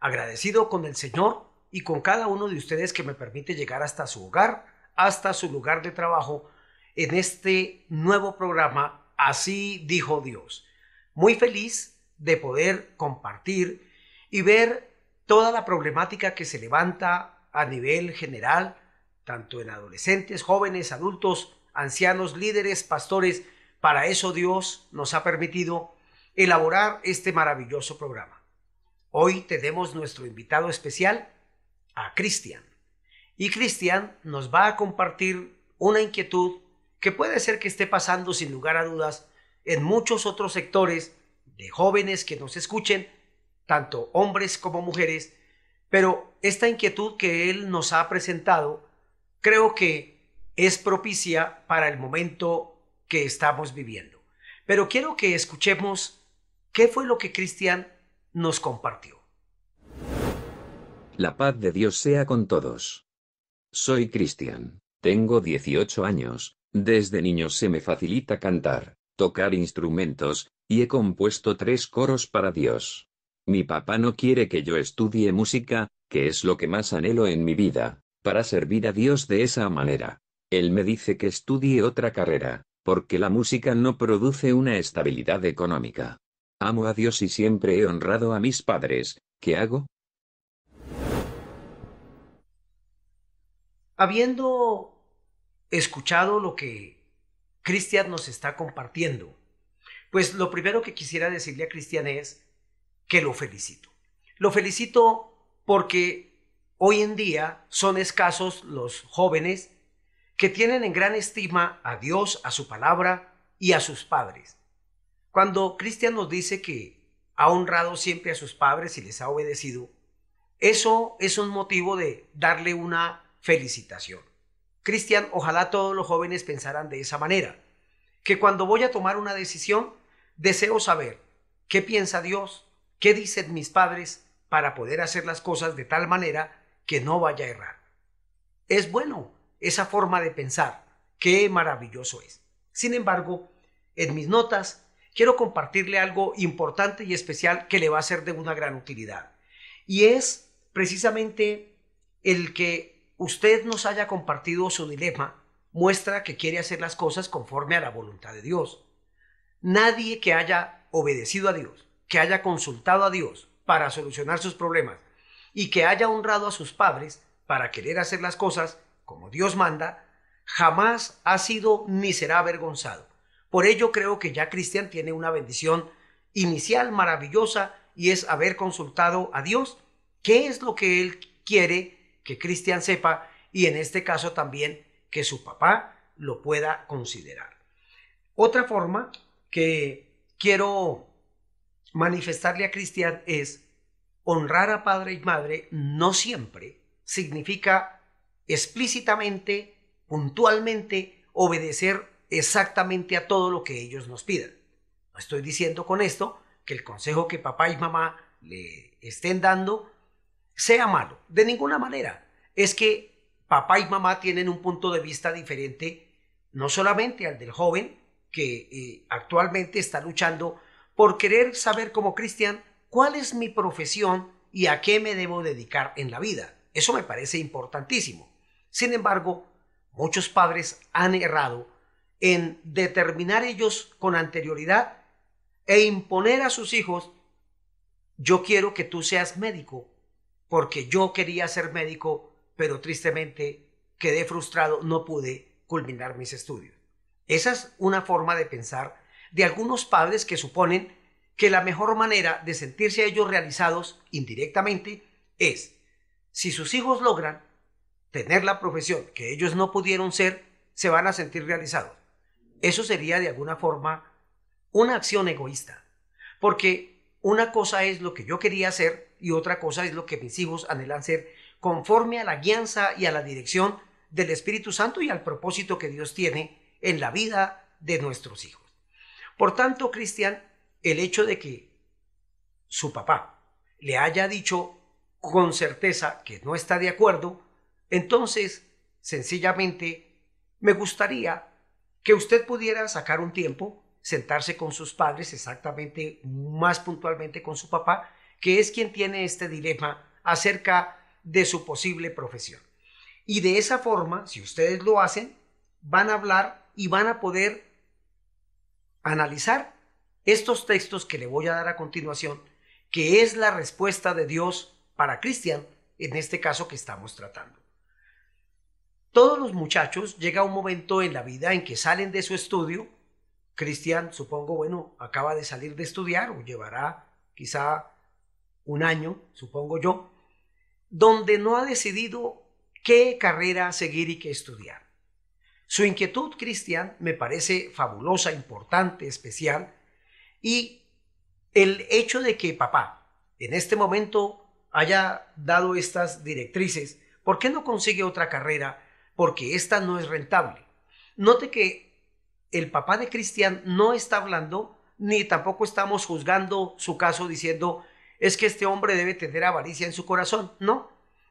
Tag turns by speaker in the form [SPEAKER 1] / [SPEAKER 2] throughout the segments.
[SPEAKER 1] Agradecido con el Señor y con cada uno de ustedes que me permite llegar hasta su hogar, hasta su lugar de trabajo, en este nuevo programa, Así dijo Dios. Muy feliz de poder compartir y ver toda la problemática que se levanta a nivel general, tanto en adolescentes, jóvenes, adultos, ancianos, líderes, pastores. Para eso Dios nos ha permitido elaborar este maravilloso programa. Hoy tenemos nuestro invitado especial, a Cristian. Y Cristian nos va a compartir una inquietud que puede ser que esté pasando sin lugar a dudas en muchos otros sectores de jóvenes que nos escuchen, tanto hombres como mujeres, pero esta inquietud que él nos ha presentado creo que es propicia para el momento que estamos viviendo. Pero quiero que escuchemos qué fue lo que Cristian nos compartió.
[SPEAKER 2] La paz de Dios sea con todos. Soy Cristian. Tengo 18 años. Desde niño se me facilita cantar, tocar instrumentos, y he compuesto tres coros para Dios. Mi papá no quiere que yo estudie música, que es lo que más anhelo en mi vida, para servir a Dios de esa manera. Él me dice que estudie otra carrera, porque la música no produce una estabilidad económica. Amo a Dios y siempre he honrado a mis padres. ¿Qué hago?
[SPEAKER 1] Habiendo escuchado lo que Cristian nos está compartiendo, pues lo primero que quisiera decirle a Cristian es que lo felicito. Lo felicito porque hoy en día son escasos los jóvenes que tienen en gran estima a Dios, a su palabra y a sus padres. Cuando Cristian nos dice que ha honrado siempre a sus padres y les ha obedecido, eso es un motivo de darle una felicitación. Cristian, ojalá todos los jóvenes pensaran de esa manera, que cuando voy a tomar una decisión, deseo saber qué piensa Dios, qué dicen mis padres para poder hacer las cosas de tal manera que no vaya a errar. Es bueno esa forma de pensar, qué maravilloso es. Sin embargo, en mis notas quiero compartirle algo importante y especial que le va a ser de una gran utilidad. Y es precisamente el que usted nos haya compartido su dilema muestra que quiere hacer las cosas conforme a la voluntad de Dios. Nadie que haya obedecido a Dios, que haya consultado a Dios para solucionar sus problemas y que haya honrado a sus padres para querer hacer las cosas como Dios manda, jamás ha sido ni será avergonzado. Por ello creo que ya Cristian tiene una bendición inicial maravillosa y es haber consultado a Dios qué es lo que Él quiere que Cristian sepa y en este caso también que su papá lo pueda considerar. Otra forma que quiero manifestarle a Cristian es honrar a padre y madre no siempre significa explícitamente, puntualmente, obedecer exactamente a todo lo que ellos nos pidan. No estoy diciendo con esto que el consejo que papá y mamá le estén dando sea malo, de ninguna manera. Es que papá y mamá tienen un punto de vista diferente, no solamente al del joven, que eh, actualmente está luchando por querer saber como cristian cuál es mi profesión y a qué me debo dedicar en la vida. Eso me parece importantísimo. Sin embargo, muchos padres han errado en determinar ellos con anterioridad e imponer a sus hijos, yo quiero que tú seas médico, porque yo quería ser médico, pero tristemente quedé frustrado, no pude culminar mis estudios. Esa es una forma de pensar de algunos padres que suponen que la mejor manera de sentirse ellos realizados indirectamente es, si sus hijos logran tener la profesión que ellos no pudieron ser, se van a sentir realizados. Eso sería de alguna forma una acción egoísta, porque una cosa es lo que yo quería hacer y otra cosa es lo que mis hijos anhelan ser conforme a la guianza y a la dirección del Espíritu Santo y al propósito que Dios tiene en la vida de nuestros hijos. Por tanto, Cristian, el hecho de que su papá le haya dicho con certeza que no está de acuerdo, entonces, sencillamente, me gustaría que usted pudiera sacar un tiempo, sentarse con sus padres, exactamente más puntualmente con su papá, que es quien tiene este dilema acerca de su posible profesión. Y de esa forma, si ustedes lo hacen, van a hablar y van a poder analizar estos textos que le voy a dar a continuación, que es la respuesta de Dios para Cristian en este caso que estamos tratando. Todos los muchachos llega un momento en la vida en que salen de su estudio. Cristian, supongo, bueno, acaba de salir de estudiar o llevará quizá un año, supongo yo, donde no ha decidido qué carrera seguir y qué estudiar. Su inquietud, Cristian, me parece fabulosa, importante, especial, y el hecho de que papá en este momento haya dado estas directrices, ¿por qué no consigue otra carrera porque esta no es rentable. Note que el papá de Cristian no está hablando ni tampoco estamos juzgando su caso diciendo es que este hombre debe tener avaricia en su corazón. No.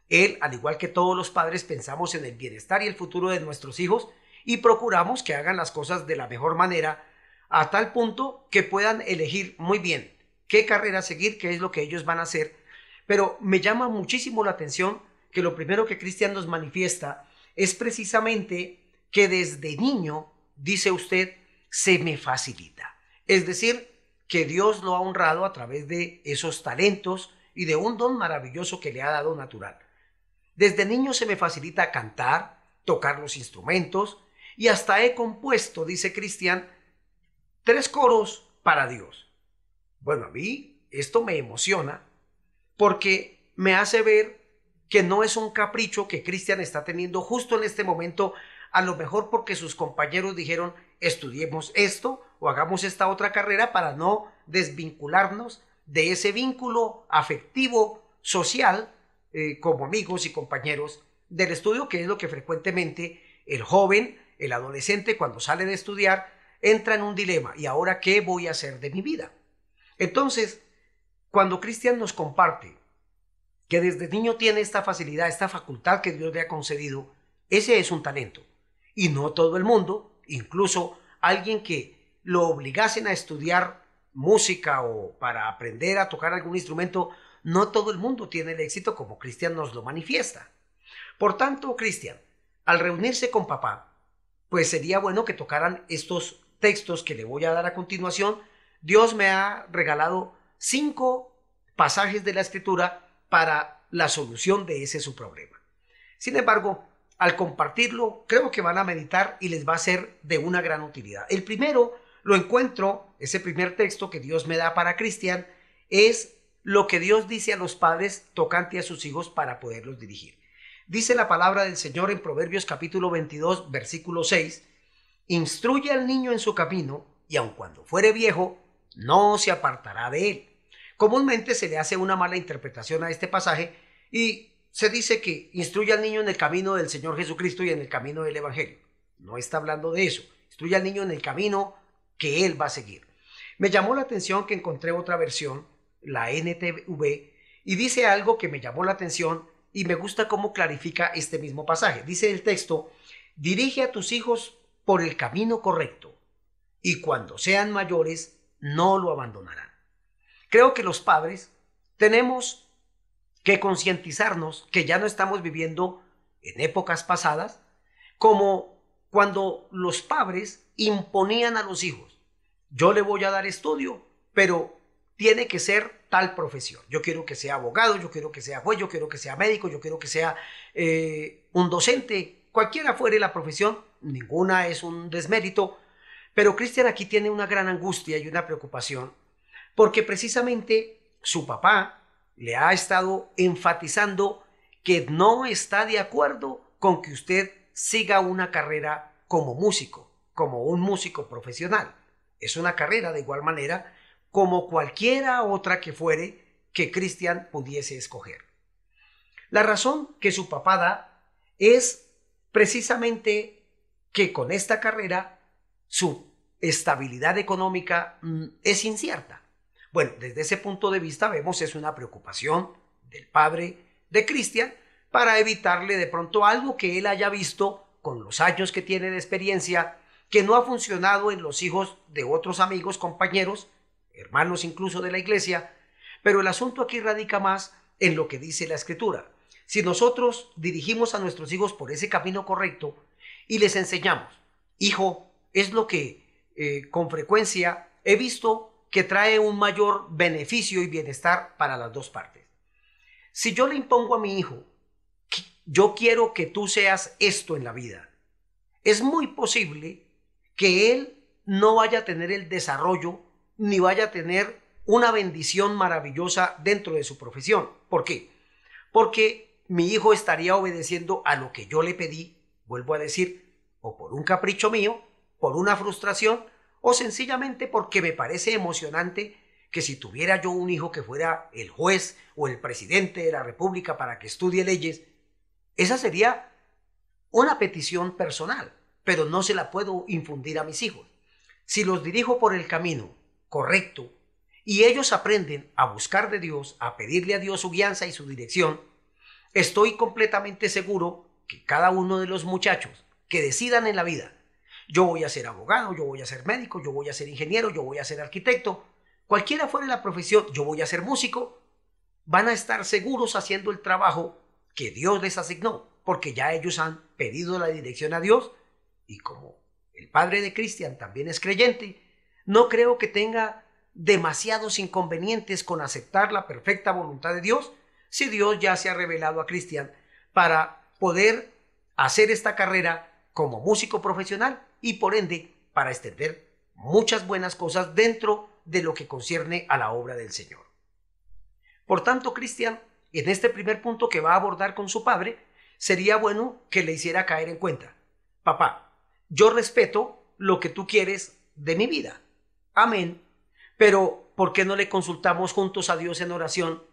[SPEAKER 1] Él, al igual que todos los padres, pensamos en el bienestar y el futuro de nuestros hijos y procuramos que hagan las cosas de la mejor manera a tal punto que puedan elegir muy bien qué carrera seguir, qué es lo que ellos van a hacer. Pero me llama muchísimo la atención que lo primero que Cristian nos manifiesta es precisamente que desde niño, dice usted, se me facilita. Es decir, que Dios lo ha honrado a través de esos talentos y de un don maravilloso que le ha dado natural. Desde niño se me facilita cantar, tocar los instrumentos y hasta he compuesto, dice Cristian, tres coros para Dios. Bueno, a mí esto me emociona porque me hace ver que no es un capricho que Cristian está teniendo justo en este momento, a lo mejor porque sus compañeros dijeron estudiemos esto o hagamos esta otra carrera para no desvincularnos de ese vínculo afectivo, social, eh, como amigos y compañeros del estudio, que es lo que frecuentemente el joven, el adolescente, cuando sale de estudiar, entra en un dilema. ¿Y ahora qué voy a hacer de mi vida? Entonces, cuando Cristian nos comparte que desde niño tiene esta facilidad, esta facultad que Dios le ha concedido, ese es un talento. Y no todo el mundo, incluso alguien que lo obligasen a estudiar música o para aprender a tocar algún instrumento, no todo el mundo tiene el éxito como Cristian nos lo manifiesta. Por tanto, Cristian, al reunirse con papá, pues sería bueno que tocaran estos textos que le voy a dar a continuación. Dios me ha regalado cinco pasajes de la escritura para la solución de ese su problema. Sin embargo, al compartirlo, creo que van a meditar y les va a ser de una gran utilidad. El primero lo encuentro, ese primer texto que Dios me da para Cristian, es lo que Dios dice a los padres tocante a sus hijos para poderlos dirigir. Dice la palabra del Señor en Proverbios capítulo 22, versículo 6, instruye al niño en su camino y aun cuando fuere viejo, no se apartará de él. Comúnmente se le hace una mala interpretación a este pasaje y se dice que instruye al niño en el camino del Señor Jesucristo y en el camino del Evangelio. No está hablando de eso. Instruye al niño en el camino que él va a seguir. Me llamó la atención que encontré otra versión, la NTV, y dice algo que me llamó la atención y me gusta cómo clarifica este mismo pasaje. Dice el texto, dirige a tus hijos por el camino correcto y cuando sean mayores no lo abandonarán. Creo que los padres tenemos que concientizarnos que ya no estamos viviendo en épocas pasadas como cuando los padres imponían a los hijos, yo le voy a dar estudio, pero tiene que ser tal profesión. Yo quiero que sea abogado, yo quiero que sea juez, yo quiero que sea médico, yo quiero que sea eh, un docente, cualquiera fuere la profesión, ninguna es un desmérito, pero Cristian aquí tiene una gran angustia y una preocupación porque precisamente su papá le ha estado enfatizando que no está de acuerdo con que usted siga una carrera como músico, como un músico profesional. Es una carrera de igual manera como cualquiera otra que fuere que Cristian pudiese escoger. La razón que su papá da es precisamente que con esta carrera su estabilidad económica mm, es incierta. Bueno, desde ese punto de vista vemos es una preocupación del padre de Cristian para evitarle de pronto algo que él haya visto con los años que tiene de experiencia que no ha funcionado en los hijos de otros amigos, compañeros, hermanos incluso de la iglesia, pero el asunto aquí radica más en lo que dice la escritura. Si nosotros dirigimos a nuestros hijos por ese camino correcto y les enseñamos, hijo, es lo que eh, con frecuencia he visto que trae un mayor beneficio y bienestar para las dos partes. Si yo le impongo a mi hijo, yo quiero que tú seas esto en la vida, es muy posible que él no vaya a tener el desarrollo ni vaya a tener una bendición maravillosa dentro de su profesión. ¿Por qué? Porque mi hijo estaría obedeciendo a lo que yo le pedí, vuelvo a decir, o por un capricho mío, por una frustración, o sencillamente porque me parece emocionante que si tuviera yo un hijo que fuera el juez o el presidente de la República para que estudie leyes, esa sería una petición personal, pero no se la puedo infundir a mis hijos. Si los dirijo por el camino correcto y ellos aprenden a buscar de Dios, a pedirle a Dios su guianza y su dirección, estoy completamente seguro que cada uno de los muchachos que decidan en la vida yo voy a ser abogado, yo voy a ser médico, yo voy a ser ingeniero, yo voy a ser arquitecto. Cualquiera fuera la profesión, yo voy a ser músico. Van a estar seguros haciendo el trabajo que Dios les asignó, porque ya ellos han pedido la dirección a Dios y como el padre de Cristian también es creyente, no creo que tenga demasiados inconvenientes con aceptar la perfecta voluntad de Dios si Dios ya se ha revelado a Cristian para poder hacer esta carrera como músico profesional y por ende para extender muchas buenas cosas dentro de lo que concierne a la obra del Señor. Por tanto, Cristian, en este primer punto que va a abordar con su padre, sería bueno que le hiciera caer en cuenta, papá, yo respeto lo que tú quieres de mi vida. Amén. Pero, ¿por qué no le consultamos juntos a Dios en oración?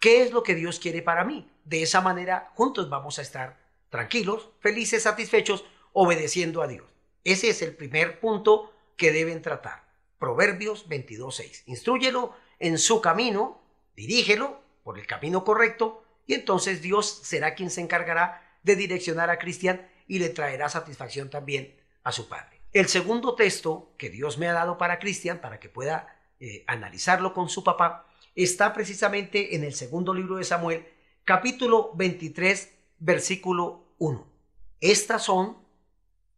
[SPEAKER 1] ¿Qué es lo que Dios quiere para mí? De esa manera, juntos vamos a estar tranquilos, felices, satisfechos, obedeciendo a Dios. Ese es el primer punto que deben tratar. Proverbios 22.6. Instrúyelo en su camino, dirígelo por el camino correcto y entonces Dios será quien se encargará de direccionar a Cristian y le traerá satisfacción también a su padre. El segundo texto que Dios me ha dado para Cristian, para que pueda eh, analizarlo con su papá, está precisamente en el segundo libro de Samuel, capítulo 23, versículo 1. Estas son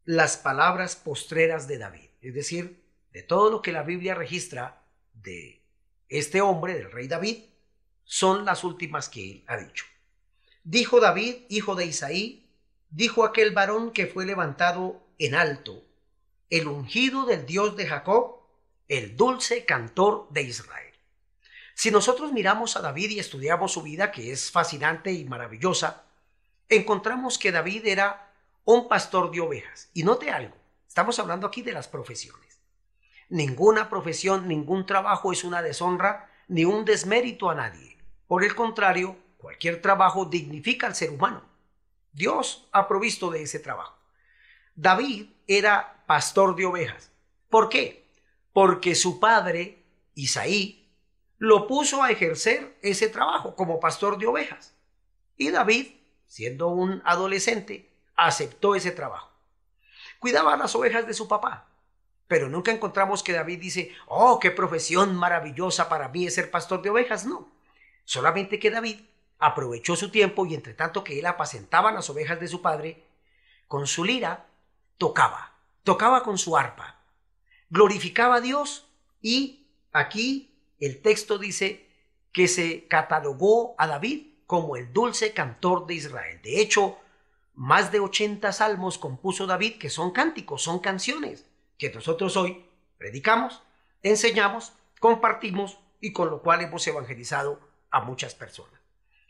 [SPEAKER 1] las palabras postreras de David, es decir, de todo lo que la Biblia registra de este hombre, del rey David, son las últimas que él ha dicho. Dijo David, hijo de Isaí, dijo aquel varón que fue levantado en alto, el ungido del Dios de Jacob, el dulce cantor de Israel. Si nosotros miramos a David y estudiamos su vida, que es fascinante y maravillosa, encontramos que David era un pastor de ovejas. Y note algo, estamos hablando aquí de las profesiones. Ninguna profesión, ningún trabajo es una deshonra ni un desmérito a nadie. Por el contrario, cualquier trabajo dignifica al ser humano. Dios ha provisto de ese trabajo. David era pastor de ovejas. ¿Por qué? Porque su padre, Isaí, lo puso a ejercer ese trabajo como pastor de ovejas. Y David, siendo un adolescente, aceptó ese trabajo. Cuidaba las ovejas de su papá, pero nunca encontramos que David dice, oh, qué profesión maravillosa para mí es ser pastor de ovejas. No, solamente que David aprovechó su tiempo y entre tanto que él apacentaba las ovejas de su padre, con su lira tocaba, tocaba con su arpa, glorificaba a Dios y aquí el texto dice que se catalogó a David como el dulce cantor de Israel. De hecho, más de 80 salmos compuso David que son cánticos, son canciones que nosotros hoy predicamos, enseñamos, compartimos y con lo cual hemos evangelizado a muchas personas.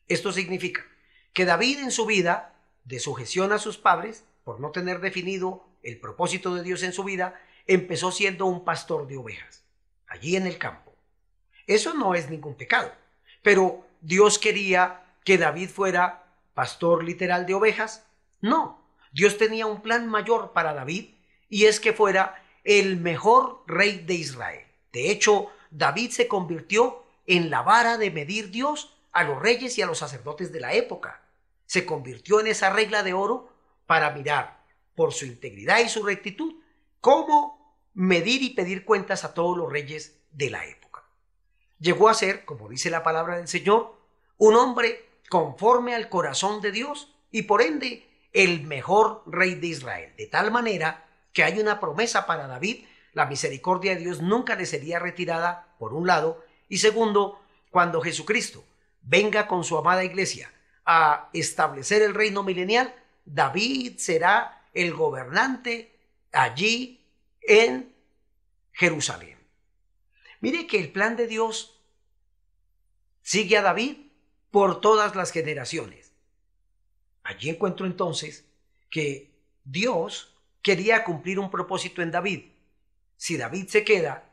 [SPEAKER 1] Esto significa que David en su vida, de sujeción a sus padres, por no tener definido el propósito de Dios en su vida, empezó siendo un pastor de ovejas, allí en el campo. Eso no es ningún pecado. Pero Dios quería que David fuera pastor literal de ovejas. No, Dios tenía un plan mayor para David y es que fuera el mejor rey de Israel. De hecho, David se convirtió en la vara de medir Dios a los reyes y a los sacerdotes de la época. Se convirtió en esa regla de oro para mirar por su integridad y su rectitud cómo medir y pedir cuentas a todos los reyes de la época. Llegó a ser, como dice la palabra del Señor, un hombre conforme al corazón de Dios y por ende el mejor rey de Israel, de tal manera que hay una promesa para David, la misericordia de Dios nunca le sería retirada, por un lado, y segundo, cuando Jesucristo venga con su amada iglesia a establecer el reino milenial, David será el gobernante allí en Jerusalén. Mire que el plan de Dios sigue a David por todas las generaciones. Allí encuentro entonces que Dios quería cumplir un propósito en David. Si David se queda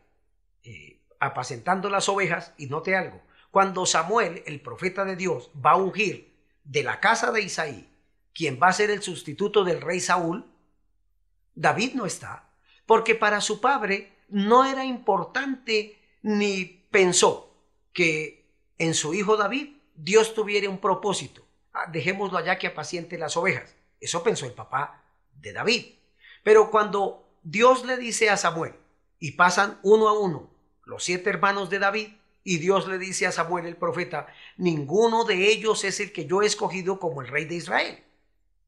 [SPEAKER 1] eh, apacentando las ovejas, y note algo, cuando Samuel, el profeta de Dios, va a ungir de la casa de Isaí, quien va a ser el sustituto del rey Saúl, David no está, porque para su padre no era importante ni pensó que en su hijo David Dios tuviera un propósito. Ah, dejémoslo allá que apaciente las ovejas. Eso pensó el papá de David. Pero cuando Dios le dice a Samuel, y pasan uno a uno los siete hermanos de David, y Dios le dice a Samuel el profeta, ninguno de ellos es el que yo he escogido como el rey de Israel.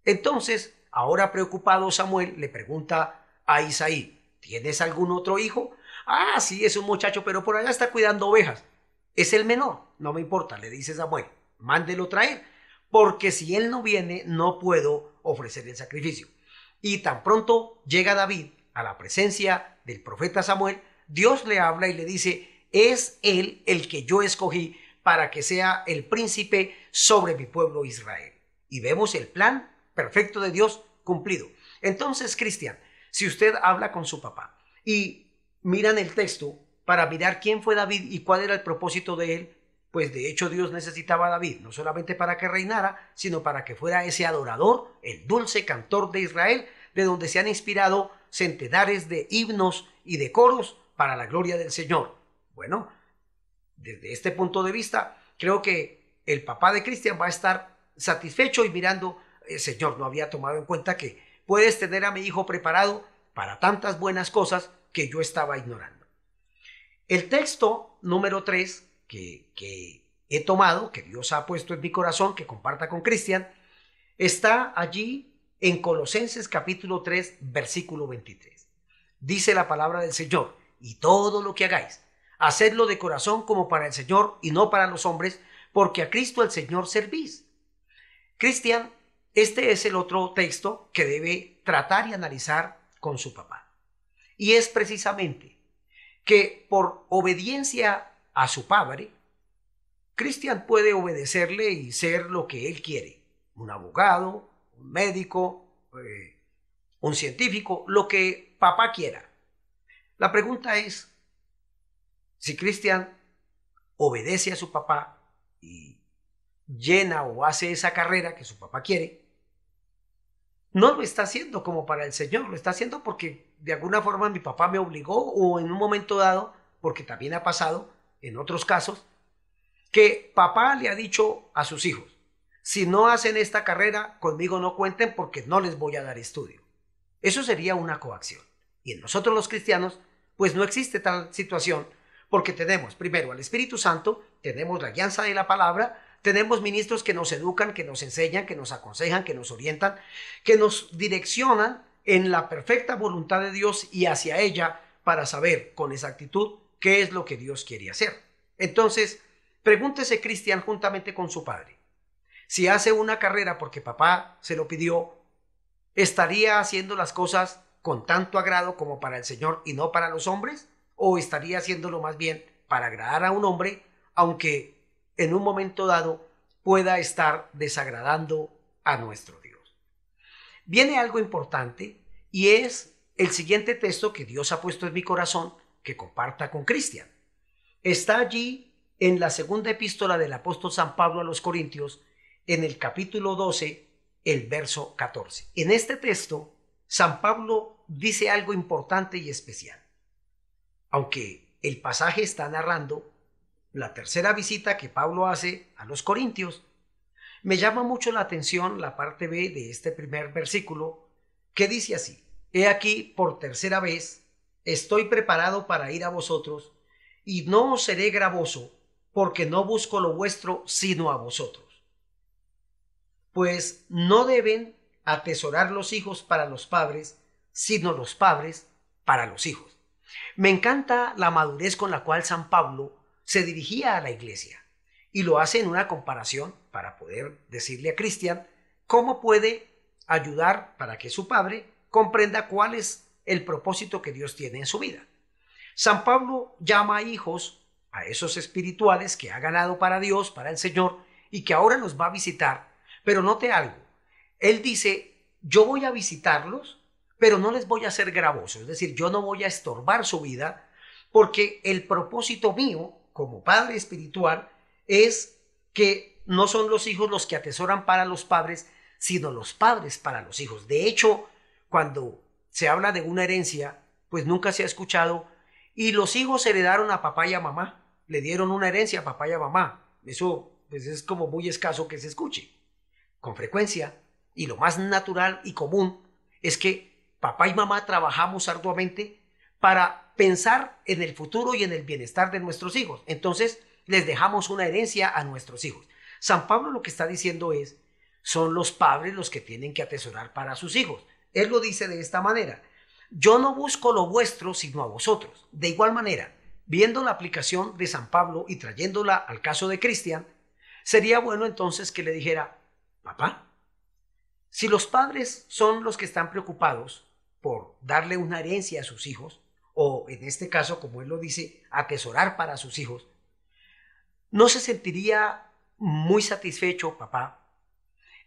[SPEAKER 1] Entonces, ahora preocupado Samuel le pregunta a Isaí, ¿tienes algún otro hijo? Ah, sí, es un muchacho, pero por allá está cuidando ovejas. Es el menor, no me importa, le dice Samuel, mándelo traer, porque si él no viene, no puedo ofrecer el sacrificio. Y tan pronto llega David a la presencia del profeta Samuel, Dios le habla y le dice, es él el que yo escogí para que sea el príncipe sobre mi pueblo Israel. Y vemos el plan perfecto de Dios cumplido. Entonces, Cristian, si usted habla con su papá y miran el texto para mirar quién fue David y cuál era el propósito de él, pues de hecho Dios necesitaba a David, no solamente para que reinara, sino para que fuera ese adorador, el dulce cantor de Israel, de donde se han inspirado centenares de himnos y de coros para la gloria del Señor. Bueno, desde este punto de vista, creo que el papá de Cristian va a estar satisfecho y mirando, el Señor no había tomado en cuenta que puedes tener a mi hijo preparado para tantas buenas cosas que yo estaba ignorando. El texto número 3 que, he tomado, que Dios ha puesto en mi corazón, que comparta con Cristian, está allí en Colosenses capítulo 3, versículo 23. Dice la palabra del Señor, y todo lo que hagáis, hacedlo de corazón como para el Señor y no para los hombres, porque a Cristo el Señor servís. Cristian, este es el otro texto que debe tratar y analizar con su papá. Y es precisamente que por obediencia a su padre, Cristian puede obedecerle y ser lo que él quiere, un abogado, un médico, eh, un científico, lo que papá quiera. La pregunta es, si Cristian obedece a su papá y llena o hace esa carrera que su papá quiere, no lo está haciendo como para el Señor, lo está haciendo porque de alguna forma mi papá me obligó o en un momento dado, porque también ha pasado, en otros casos, que papá le ha dicho a sus hijos, si no hacen esta carrera, conmigo no cuenten porque no les voy a dar estudio. Eso sería una coacción. Y en nosotros los cristianos, pues no existe tal situación porque tenemos primero al Espíritu Santo, tenemos la guianza de la palabra, tenemos ministros que nos educan, que nos enseñan, que nos aconsejan, que nos orientan, que nos direccionan en la perfecta voluntad de Dios y hacia ella para saber con exactitud qué es lo que Dios quiere hacer. Entonces, pregúntese Cristian juntamente con su padre. Si hace una carrera porque papá se lo pidió, ¿estaría haciendo las cosas con tanto agrado como para el Señor y no para los hombres? ¿O estaría haciéndolo más bien para agradar a un hombre, aunque en un momento dado pueda estar desagradando a nuestro Dios? Viene algo importante y es el siguiente texto que Dios ha puesto en mi corazón que comparta con Cristian. está allí en la segunda epístola del apóstol San Pablo a los Corintios, en el capítulo 12, el verso 14. En este texto, San Pablo dice algo importante y especial. Aunque el pasaje está narrando la tercera visita que Pablo hace a los Corintios, me llama mucho la atención la parte B de este primer versículo que dice así, He aquí por tercera vez estoy preparado para ir a vosotros y no os seré gravoso porque no busco lo vuestro sino a vosotros. Pues no deben atesorar los hijos para los padres, sino los padres para los hijos. Me encanta la madurez con la cual San Pablo se dirigía a la iglesia y lo hace en una comparación para poder decirle a Cristian cómo puede ayudar para que su padre comprenda cuál es el propósito que Dios tiene en su vida. San Pablo llama a hijos a esos espirituales que ha ganado para Dios, para el Señor, y que ahora nos va a visitar. Pero note algo, él dice, yo voy a visitarlos, pero no les voy a hacer gravoso, es decir, yo no voy a estorbar su vida, porque el propósito mío como padre espiritual es que no son los hijos los que atesoran para los padres, sino los padres para los hijos. De hecho, cuando se habla de una herencia, pues nunca se ha escuchado, y los hijos heredaron a papá y a mamá, le dieron una herencia a papá y a mamá. Eso pues es como muy escaso que se escuche. Con frecuencia, y lo más natural y común, es que papá y mamá trabajamos arduamente para pensar en el futuro y en el bienestar de nuestros hijos. Entonces, les dejamos una herencia a nuestros hijos. San Pablo lo que está diciendo es, son los padres los que tienen que atesorar para sus hijos. Él lo dice de esta manera, yo no busco lo vuestro sino a vosotros. De igual manera, viendo la aplicación de San Pablo y trayéndola al caso de Cristian, sería bueno entonces que le dijera, papá, si los padres son los que están preocupados por darle una herencia a sus hijos, o en este caso, como él lo dice, atesorar para sus hijos, ¿no se sentiría muy satisfecho, papá,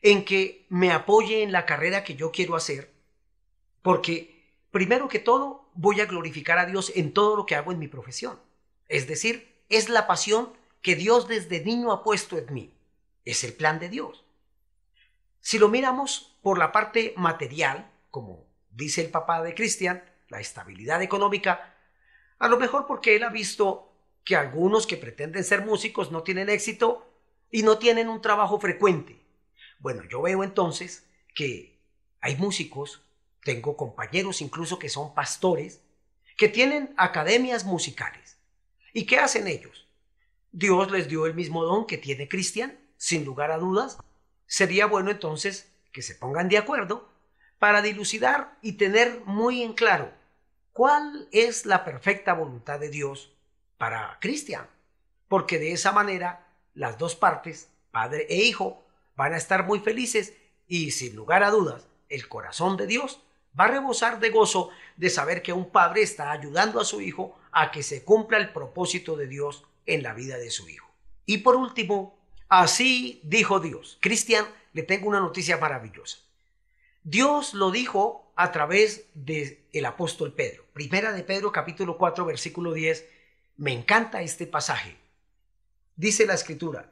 [SPEAKER 1] en que me apoye en la carrera que yo quiero hacer? Porque, primero que todo, voy a glorificar a Dios en todo lo que hago en mi profesión. Es decir, es la pasión que Dios desde niño ha puesto en mí. Es el plan de Dios. Si lo miramos por la parte material, como dice el papá de Cristian, la estabilidad económica, a lo mejor porque él ha visto que algunos que pretenden ser músicos no tienen éxito y no tienen un trabajo frecuente. Bueno, yo veo entonces que hay músicos, tengo compañeros incluso que son pastores, que tienen academias musicales. ¿Y qué hacen ellos? Dios les dio el mismo don que tiene Cristian, sin lugar a dudas. Sería bueno entonces que se pongan de acuerdo para dilucidar y tener muy en claro cuál es la perfecta voluntad de Dios para Cristian, porque de esa manera las dos partes, padre e hijo, van a estar muy felices y sin lugar a dudas, el corazón de Dios va a rebosar de gozo de saber que un padre está ayudando a su hijo a que se cumpla el propósito de Dios en la vida de su hijo. Y por último, así dijo Dios. Cristian, le tengo una noticia maravillosa. Dios lo dijo a través del el apóstol Pedro. Primera de Pedro capítulo 4 versículo 10. Me encanta este pasaje. Dice la escritura,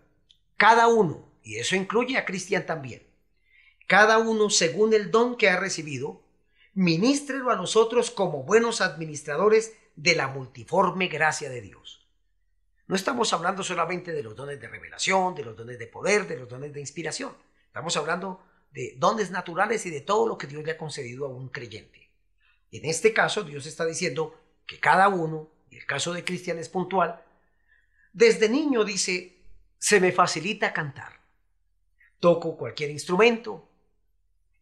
[SPEAKER 1] cada uno, y eso incluye a Cristian también, cada uno según el don que ha recibido, ministrelo a nosotros como buenos administradores de la multiforme gracia de Dios. No estamos hablando solamente de los dones de revelación, de los dones de poder, de los dones de inspiración. Estamos hablando de dones naturales y de todo lo que Dios le ha concedido a un creyente. En este caso, Dios está diciendo que cada uno, y el caso de Cristian es puntual, desde niño dice, se me facilita cantar. Toco cualquier instrumento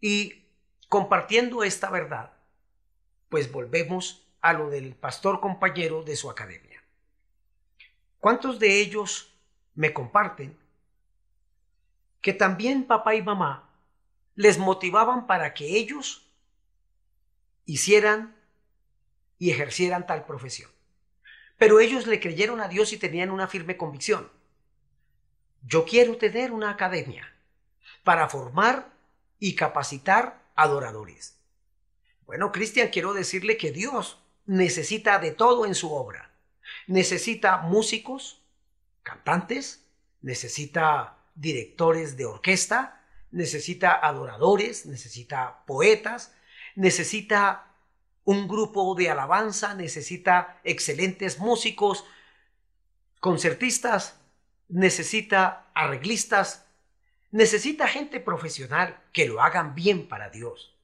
[SPEAKER 1] y compartiendo esta verdad, pues volvemos a lo del pastor compañero de su academia. ¿Cuántos de ellos me comparten que también papá y mamá les motivaban para que ellos hicieran y ejercieran tal profesión. Pero ellos le creyeron a Dios y tenían una firme convicción. Yo quiero tener una academia para formar y capacitar adoradores. Bueno, Cristian, quiero decirle que Dios necesita de todo en su obra. necesita músicos, cantantes, necesita directores de orquesta, necesita adoradores, necesita poetas, necesita un grupo de alabanza, necesita excelentes músicos, concertistas, necesita arreglistas, necesita gente profesional que lo hagan bien para Dios.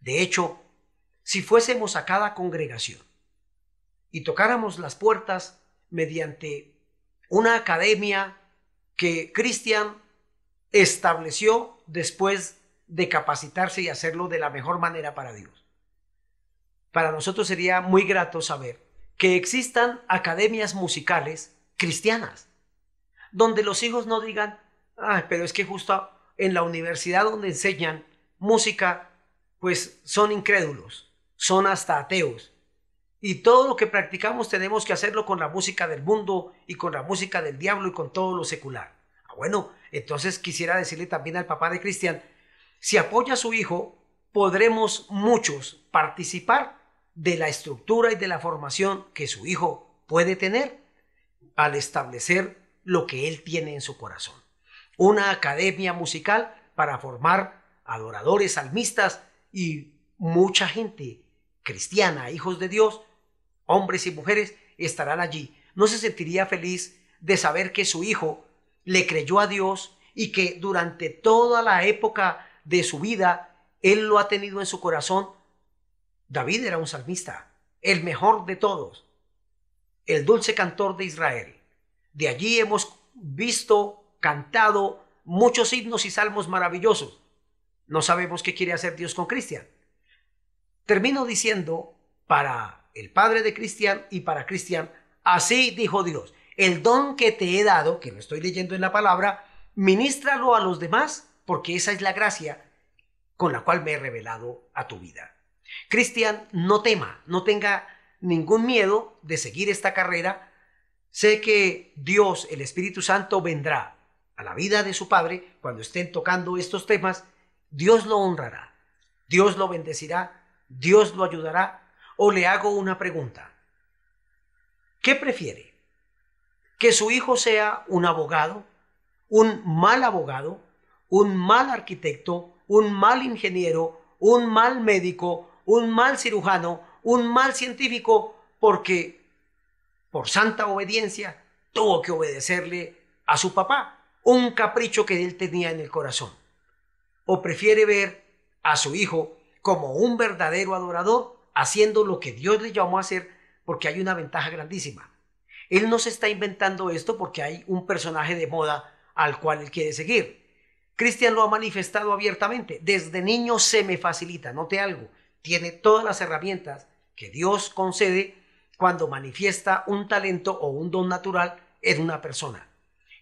[SPEAKER 1] De hecho, si fuésemos a cada congregación y tocáramos las puertas mediante una academia que Cristian estableció después de capacitarse y hacerlo de la mejor manera para Dios. Para nosotros sería muy grato saber que existan academias musicales cristianas, donde los hijos no digan, pero es que justo en la universidad donde enseñan música, pues son incrédulos, son hasta ateos. Y todo lo que practicamos tenemos que hacerlo con la música del mundo y con la música del diablo y con todo lo secular. Ah, bueno, entonces quisiera decirle también al papá de Cristian, si apoya a su hijo, podremos muchos participar de la estructura y de la formación que su hijo puede tener al establecer lo que él tiene en su corazón. Una academia musical para formar adoradores, salmistas y mucha gente cristiana, hijos de Dios, hombres y mujeres, estarán allí. ¿No se sentiría feliz de saber que su hijo le creyó a Dios y que durante toda la época de su vida, él lo ha tenido en su corazón. David era un salmista, el mejor de todos, el dulce cantor de Israel. De allí hemos visto, cantado muchos himnos y salmos maravillosos. No sabemos qué quiere hacer Dios con Cristian. Termino diciendo para el padre de Cristian y para Cristian, así dijo Dios, el don que te he dado, que lo estoy leyendo en la palabra, ministralo a los demás, porque esa es la gracia con la cual me he revelado a tu vida. Cristian, no tema, no tenga ningún miedo de seguir esta carrera. Sé que Dios, el Espíritu Santo, vendrá a la vida de su Padre cuando estén tocando estos temas. Dios lo honrará, Dios lo bendecirá, Dios lo ayudará. O le hago una pregunta. ¿Qué prefiere? ¿Que su hijo sea un abogado, un mal abogado, un mal arquitecto, un mal ingeniero, un mal médico, un mal cirujano, un mal científico, porque por santa obediencia tuvo que obedecerle a su papá, un capricho que él tenía en el corazón. O prefiere ver a su hijo como un verdadero adorador, haciendo lo que Dios le llamó a hacer, porque hay una ventaja grandísima. Él no se está inventando esto porque hay un personaje de moda al cual él quiere seguir. Cristian lo ha manifestado abiertamente. Desde niño se me facilita, note algo, tiene todas las herramientas que Dios concede cuando manifiesta un talento o un don natural en una persona.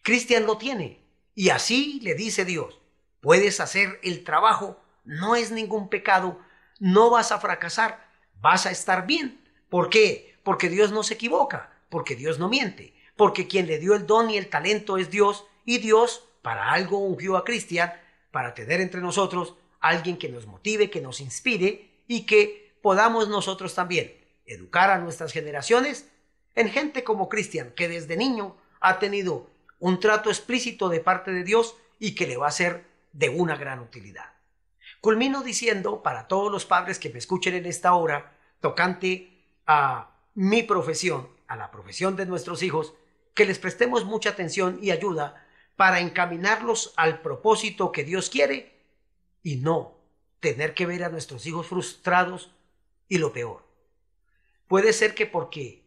[SPEAKER 1] Cristian lo tiene y así le dice Dios, puedes hacer el trabajo, no es ningún pecado, no vas a fracasar, vas a estar bien. ¿Por qué? Porque Dios no se equivoca, porque Dios no miente, porque quien le dio el don y el talento es Dios y Dios para algo ungió a Cristian, para tener entre nosotros alguien que nos motive, que nos inspire y que podamos nosotros también educar a nuestras generaciones en gente como Cristian, que desde niño ha tenido un trato explícito de parte de Dios y que le va a ser de una gran utilidad. Culmino diciendo para todos los padres que me escuchen en esta hora, tocante a mi profesión, a la profesión de nuestros hijos, que les prestemos mucha atención y ayuda para encaminarlos al propósito que Dios quiere y no tener que ver a nuestros hijos frustrados y lo peor. Puede ser que porque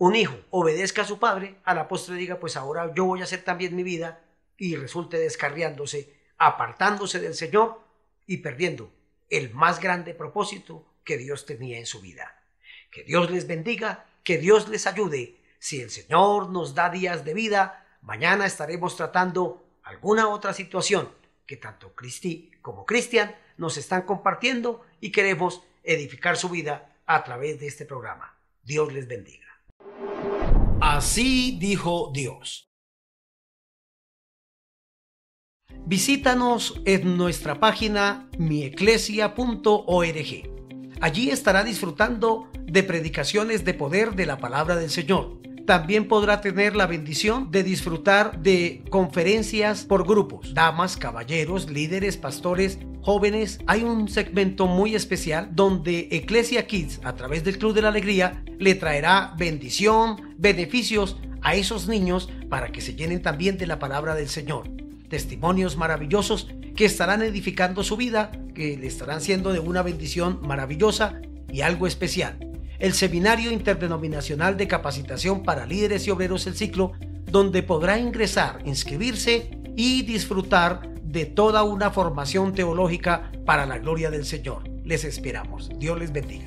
[SPEAKER 1] un hijo obedezca a su padre, a la postre diga, pues ahora yo voy a hacer también mi vida y resulte descarriándose, apartándose del Señor y perdiendo el más grande propósito que Dios tenía en su vida. Que Dios les bendiga, que Dios les ayude. Si el Señor nos da días de vida, Mañana estaremos tratando alguna otra situación que tanto Cristi como Cristian nos están compartiendo y queremos edificar su vida a través de este programa. Dios les bendiga. Así dijo Dios. Visítanos en nuestra página mieclesia.org. Allí estará disfrutando de predicaciones de poder de la palabra del Señor también podrá tener la bendición de disfrutar de conferencias por grupos, damas, caballeros, líderes, pastores, jóvenes. Hay un segmento muy especial donde Ecclesia Kids, a través del Club de la Alegría, le traerá bendición, beneficios a esos niños para que se llenen también de la palabra del Señor. Testimonios maravillosos que estarán edificando su vida, que le estarán siendo de una bendición maravillosa y algo especial. El Seminario Interdenominacional de Capacitación para Líderes y Obreros El Ciclo, donde podrá ingresar, inscribirse y disfrutar de toda una formación teológica para la gloria del Señor. Les esperamos. Dios les bendiga.